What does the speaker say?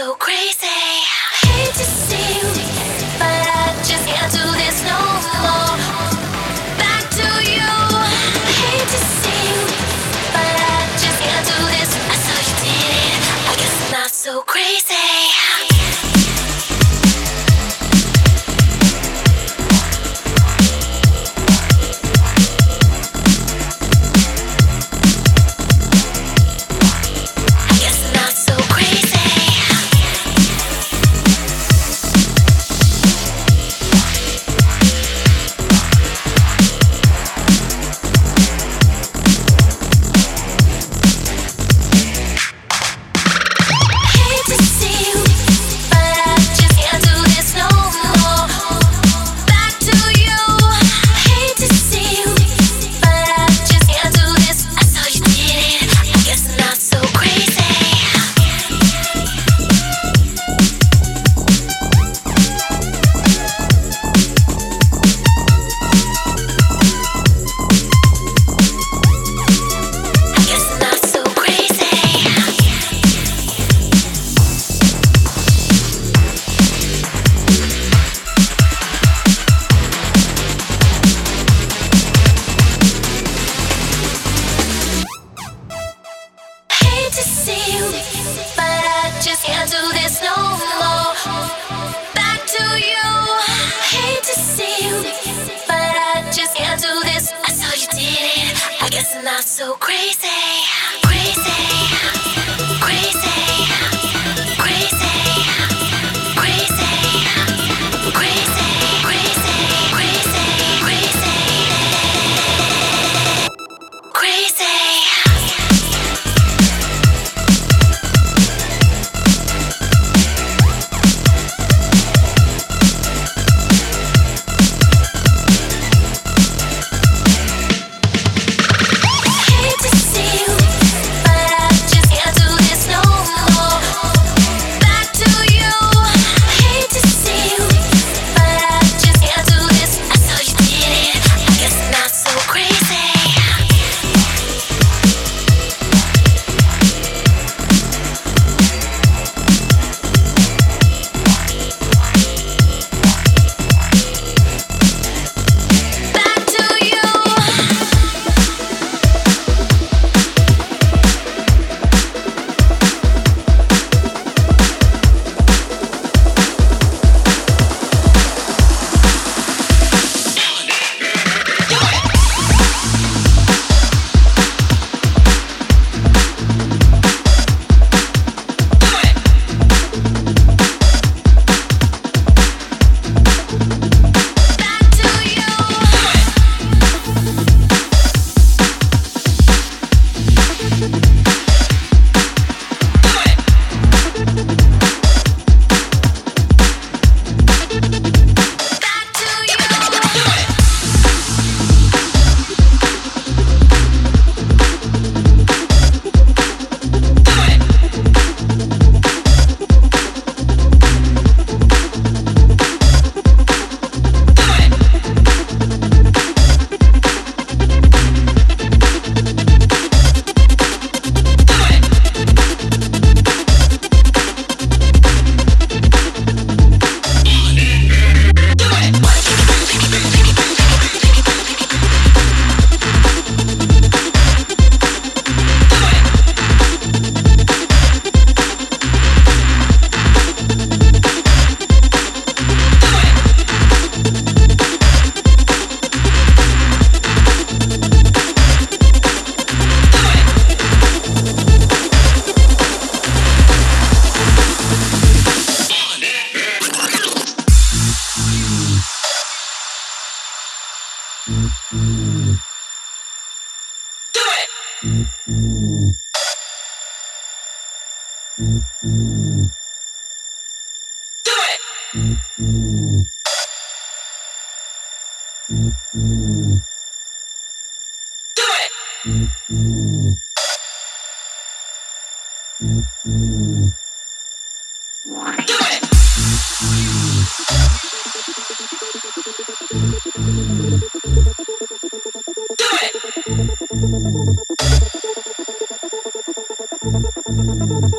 so crazy. Do it!